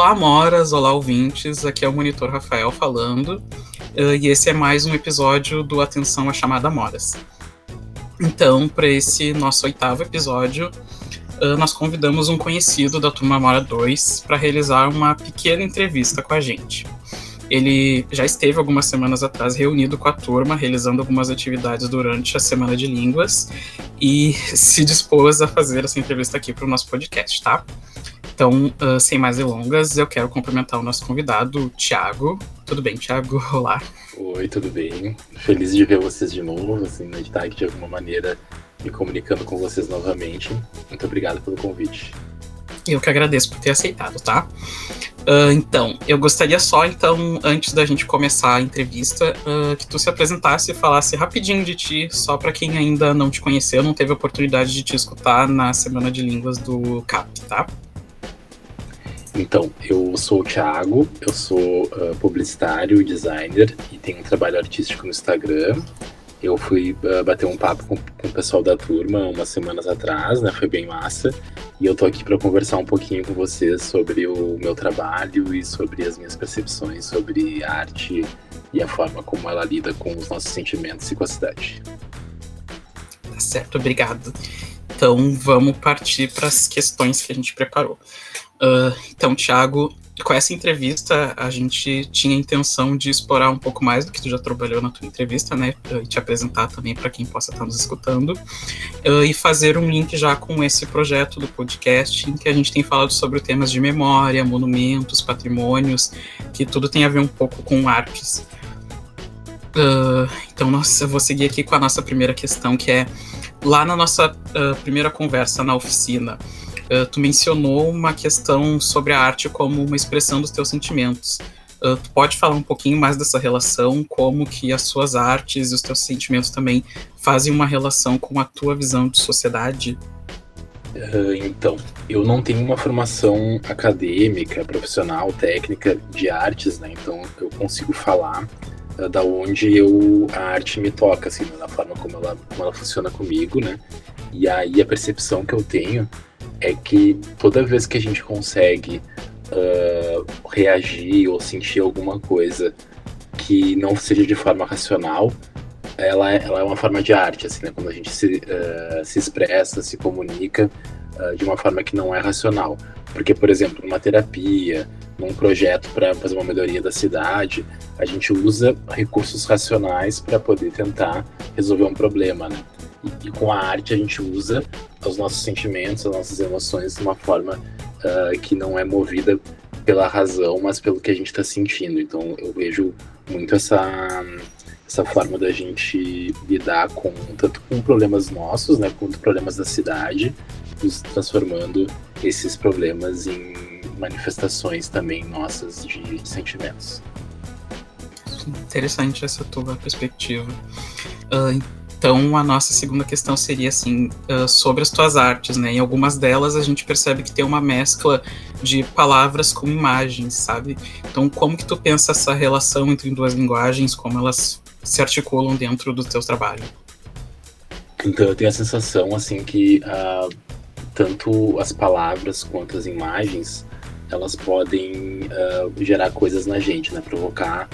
Olá, Moras, olá, ouvintes. Aqui é o Monitor Rafael falando. Uh, e esse é mais um episódio do Atenção à Chamada Moras. Então, para esse nosso oitavo episódio, uh, nós convidamos um conhecido da Turma Mora 2 para realizar uma pequena entrevista com a gente. Ele já esteve algumas semanas atrás reunido com a turma, realizando algumas atividades durante a Semana de Línguas e se dispôs a fazer essa entrevista aqui para o nosso podcast, tá? Então, uh, sem mais delongas, eu quero cumprimentar o nosso convidado, Thiago. Tudo bem, Thiago? Olá. Oi, tudo bem? Feliz de ver vocês de novo, assim, né, de estar aqui de alguma maneira me comunicando com vocês novamente. Muito obrigado pelo convite. Eu que agradeço por ter aceitado, tá? Uh, então, eu gostaria só, então, antes da gente começar a entrevista, uh, que tu se apresentasse e falasse rapidinho de ti, só para quem ainda não te conheceu, não teve a oportunidade de te escutar na Semana de Línguas do CAP, tá? Então, eu sou o Thiago, eu sou uh, publicitário, designer e tenho um trabalho artístico no Instagram. Eu fui uh, bater um papo com, com, o pessoal da turma umas semanas atrás, né? Foi bem massa. E eu tô aqui para conversar um pouquinho com vocês sobre o meu trabalho e sobre as minhas percepções sobre arte e a forma como ela lida com os nossos sentimentos e com a cidade. Tá certo, obrigado. Então vamos partir para as questões que a gente preparou. Uh, então, Thiago, com essa entrevista a gente tinha a intenção de explorar um pouco mais do que tu já trabalhou na tua entrevista, né? E te apresentar também para quem possa estar nos escutando. Uh, e fazer um link já com esse projeto do podcast, em que a gente tem falado sobre temas de memória, monumentos, patrimônios, que tudo tem a ver um pouco com artes. Uh, então, nossa, eu vou seguir aqui com a nossa primeira questão, que é lá na nossa uh, primeira conversa na oficina, uh, tu mencionou uma questão sobre a arte como uma expressão dos teus sentimentos. Uh, tu pode falar um pouquinho mais dessa relação, como que as suas artes e os teus sentimentos também fazem uma relação com a tua visão de sociedade? então, eu não tenho uma formação acadêmica, profissional, técnica de artes, né? Então eu consigo falar da onde eu a arte me toca, assim, na forma como ela, como ela funciona comigo, né? E aí a percepção que eu tenho é que toda vez que a gente consegue uh, reagir ou sentir alguma coisa que não seja de forma racional, ela é, ela é uma forma de arte, assim, né? Quando a gente se, uh, se expressa, se comunica uh, de uma forma que não é racional. Porque, por exemplo, numa terapia, num projeto para fazer uma melhoria da cidade, a gente usa recursos racionais para poder tentar resolver um problema, né? E, e, com a arte a gente usa os nossos sentimentos, as nossas emoções de uma forma uh, que não é movida pela razão, mas pelo que a gente está sentindo. Então eu vejo muito essa essa forma da gente lidar com tanto com problemas nossos, né, quanto problemas da cidade, nos transformando esses problemas em manifestações também nossas de sentimentos. Interessante essa tua perspectiva. Uh, então, a nossa segunda questão seria assim uh, sobre as tuas artes, né? Em algumas delas a gente percebe que tem uma mescla de palavras com imagens, sabe? Então, como que tu pensa essa relação entre duas linguagens, como elas se articulam dentro do teu trabalho? Então, eu tenho a sensação assim que uh, tanto as palavras quanto as imagens elas podem uh, gerar coisas na gente, né? Provocar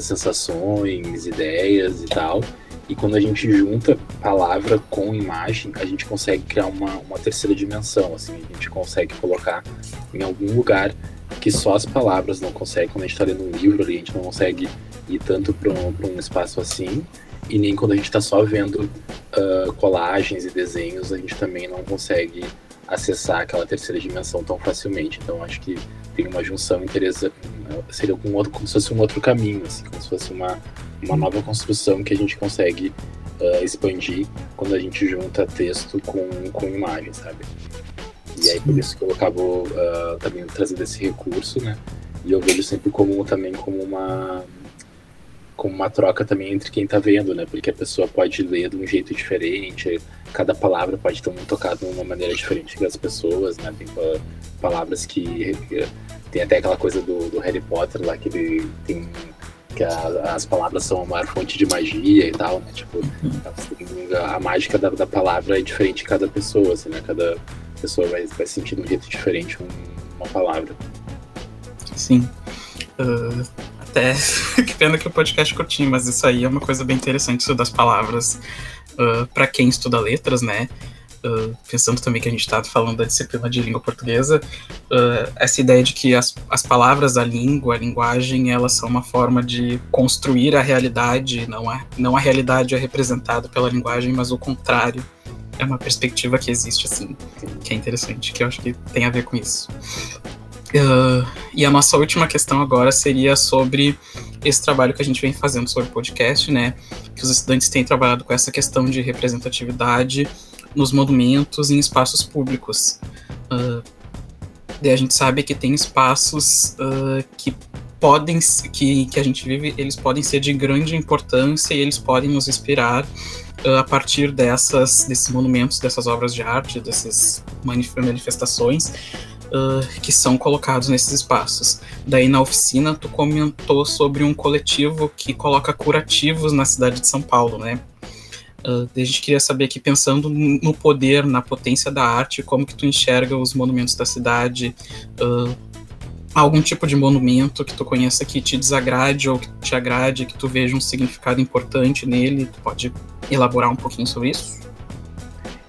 sensações, ideias e tal. E quando a gente junta palavra com imagem, a gente consegue criar uma, uma terceira dimensão, assim, a gente consegue colocar em algum lugar que só as palavras não conseguem. Quando a gente está lendo um livro, a gente não consegue ir tanto para um, um espaço assim, e nem quando a gente está só vendo uh, colagens e desenhos, a gente também não consegue acessar aquela terceira dimensão tão facilmente. Então acho que tem uma junção interessante, seria um outro, como se fosse um outro caminho, assim, como se fosse uma, uma nova construção que a gente consegue uh, expandir quando a gente junta texto com, com imagem, sabe? E aí por isso que eu acabo uh, também trazendo esse recurso, né? E eu vejo sempre como também como uma como uma troca também entre quem está vendo, né? Porque a pessoa pode ler de um jeito diferente, cada palavra pode ter um tocado de uma maneira diferente das pessoas, né? Tem palavras que tem até aquela coisa do, do Harry Potter lá que ele tem que a, as palavras são a maior fonte de magia e tal, né? Tipo, a, a mágica da, da, palavra é diferente de cada pessoa, assim, né? Cada pessoa vai, vai sentir de um jeito diferente uma palavra. Sim. Uh, até que pena que o podcast é curtinho, mas isso aí é uma coisa bem interessante, isso das palavras. Uh, para quem estuda letras, né? Uh, pensando também que a gente está falando da disciplina de língua portuguesa, uh, essa ideia de que as, as palavras, a língua, a linguagem, elas são uma forma de construir a realidade, não a, não a realidade é representada pela linguagem, mas o contrário. É uma perspectiva que existe, assim, que é interessante, que eu acho que tem a ver com isso. Uh, e a nossa última questão agora seria sobre esse trabalho que a gente vem fazendo sobre podcast, né? Que os estudantes têm trabalhado com essa questão de representatividade nos monumentos e em espaços públicos. Uh, a gente sabe que tem espaços uh, que podem que, que a gente vive, eles podem ser de grande importância e eles podem nos inspirar uh, a partir dessas desses monumentos, dessas obras de arte, dessas manifestações uh, que são colocados nesses espaços. Daí na oficina tu comentou sobre um coletivo que coloca curativos na cidade de São Paulo, né? Uh, a gente queria saber aqui, pensando no poder, na potência da arte, como que tu enxerga os monumentos da cidade, uh, algum tipo de monumento que tu conheça que te desagrade ou que te agrade, que tu veja um significado importante nele, tu pode elaborar um pouquinho sobre isso?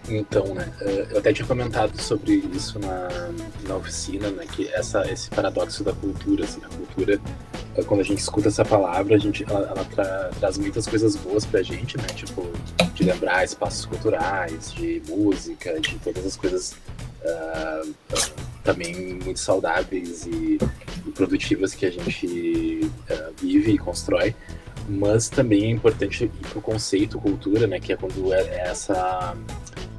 Então, né, eh, eu até tinha comentado sobre isso na, na oficina, né, que essa, esse paradoxo da cultura, assim, a cultura, eh, quando a gente escuta essa palavra, a gente, ela, ela tra, traz muitas coisas boas pra gente, né, tipo, de lembrar espaços culturais, de música, de todas as coisas uh, também muito saudáveis e, e, produtivas que a gente uh, vive e constrói, mas também é importante pro conceito cultura, né, que é quando é, é essa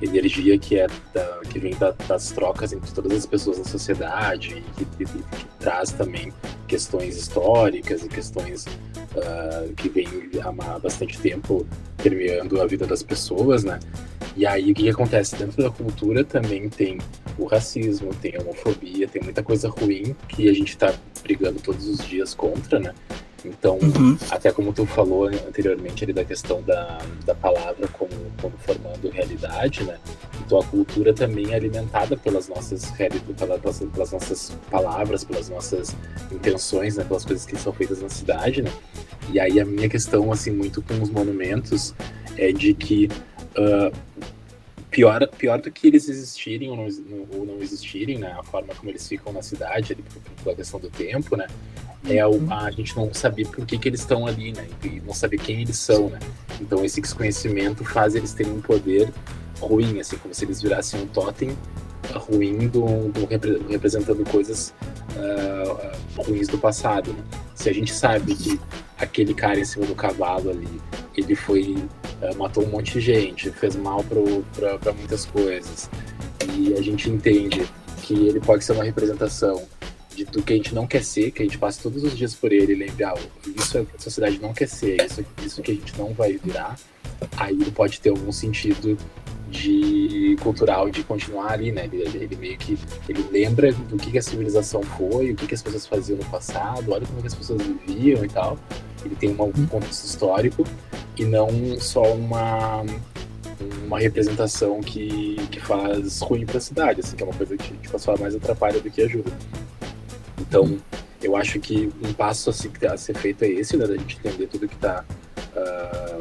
energia que é da, que vem da, das trocas entre todas as pessoas na sociedade e que, que, que traz também questões históricas e questões uh, que vem há bastante tempo permeando a vida das pessoas, né? E aí o que, que acontece dentro da cultura também tem o racismo, tem a homofobia, tem muita coisa ruim que a gente está brigando todos os dias contra, né? Então, uhum. até como tu falou anteriormente ali da questão da, da palavra como, como formando realidade, né? Então a cultura também é alimentada pelas nossas pelas, pelas nossas palavras, pelas nossas intenções, né? Pelas coisas que são feitas na cidade, né? E aí a minha questão, assim, muito com os monumentos é de que uh, pior, pior do que eles existirem ou não, ou não existirem, né? A forma como eles ficam na cidade, ali, pela questão do tempo, né? é uhum. a, a gente não saber por que, que eles estão ali, né? E não saber quem eles são, né? Então esse desconhecimento faz eles terem um poder ruim, assim, como se eles virassem um totem ruim do, do representando coisas uh, ruins do passado. Né? Se a gente sabe que aquele cara em cima do cavalo ali, ele foi uh, matou um monte de gente, fez mal para muitas coisas, e a gente entende que ele pode ser uma representação de, do que a gente não quer ser, que a gente passa todos os dias por ele e lembra, ah, isso é a sociedade não quer ser, isso, isso que a gente não vai virar, aí ele pode ter algum sentido de cultural de continuar ali, né? Ele, ele, meio que ele lembra do que, que a civilização foi, o que, que as pessoas faziam no passado, olha como é que as pessoas viviam e tal. Ele tem um contexto histórico e não só uma uma representação que, que faz ruim para a cidade, assim, que é uma coisa que tipo, só mais atrapalha do que ajuda. Então, eu acho que um passo a ser feito é esse, né, da gente entender tudo que está uh, ah,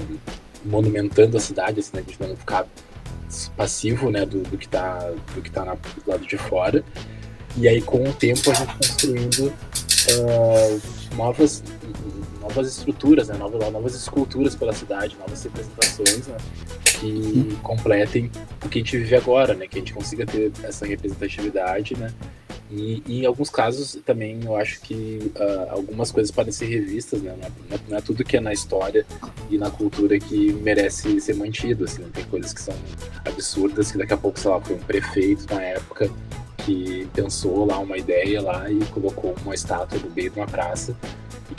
monumentando a cidade, assim, né, a gente não ficar passivo né, do, do que está do que tá do lado de fora. E aí, com o tempo, a gente construindo uh, novas, novas estruturas, né, novas, novas esculturas pela cidade, novas representações né, que completem o que a gente vive agora, né, que a gente consiga ter essa representatividade né, e, e, em alguns casos também eu acho que uh, algumas coisas podem ser revistas, né? Não é, não é, tudo que é na história e na cultura que merece ser mantido, assim. Tem coisas que são absurdas, que daqui a pouco, sei lá, foi um prefeito na época que pensou lá uma ideia lá e colocou uma estátua do meio de uma praça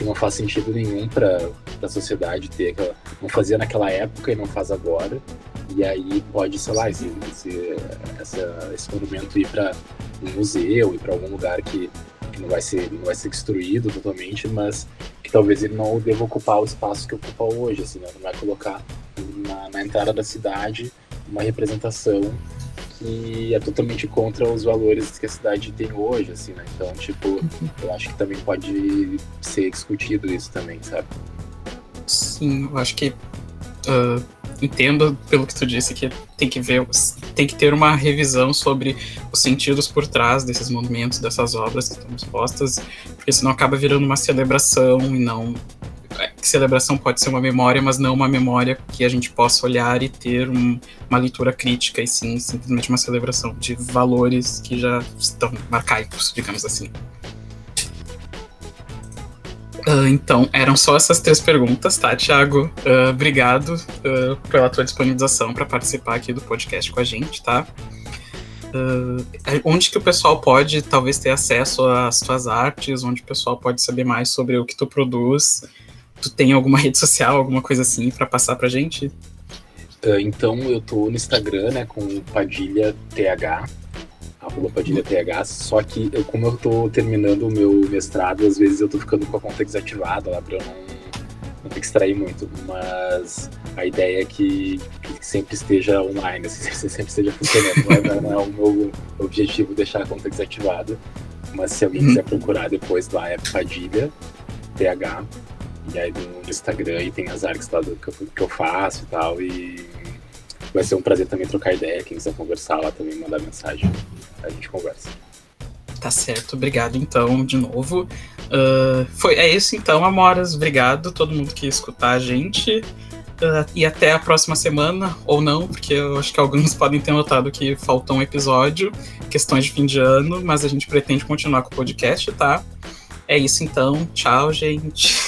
que não faz sentido nenhum para a sociedade ter aquela... Não fazia naquela época e não faz agora. E aí pode, sei lá, esse, esse, esse monumento ir para um museu, ir para algum lugar que, que não, vai ser, não vai ser destruído totalmente, mas que talvez ele não deva ocupar o espaço que ocupa hoje, assim, né? não vai colocar na, na entrada da cidade uma representação e é totalmente contra os valores que a cidade tem hoje, assim, né? Então, tipo, eu acho que também pode ser discutido isso também, sabe? Sim, eu acho que uh, entendo pelo que tu disse que tem que ver, tem que ter uma revisão sobre os sentidos por trás desses monumentos, dessas obras que estão expostas, porque senão acaba virando uma celebração e não é, celebração pode ser uma memória, mas não uma memória que a gente possa olhar e ter um, uma leitura crítica, e sim simplesmente uma celebração de valores que já estão arcaicos, digamos assim. Uh, então, eram só essas três perguntas, tá, Thiago? Uh, obrigado uh, pela tua disponibilização para participar aqui do podcast com a gente, tá? onde que o pessoal pode, talvez, ter acesso às tuas artes? Onde o pessoal pode saber mais sobre o que tu produz? Tu tem alguma rede social, alguma coisa assim para passar pra gente? então, eu tô no Instagram, né, com Padilha TH, arroba Padilha TH, só que eu, como eu tô terminando o meu mestrado, às vezes eu tô ficando com a conta desativada lá pra eu não, não ter que extrair muito, mas a ideia é que, que sempre esteja online, assim, sempre esteja funcionando, não é, não é o meu objetivo deixar a conta desativada, mas se alguém quiser procurar depois lá é Padilha TH, e aí no Instagram e tem as artes lá do, que, eu, que eu faço e tal. E vai ser um prazer também trocar ideia. Quem quiser conversar lá também, mandar mensagem, a gente conversa. Tá certo, obrigado então de novo. Uh, foi, é isso então, Amoras. Obrigado todo mundo que escutar a gente. Uh, e até a próxima semana, ou não, porque eu acho que alguns podem ter notado que faltou um episódio, questões de fim de ano, mas a gente pretende continuar com o podcast, tá? É isso então, tchau, gente.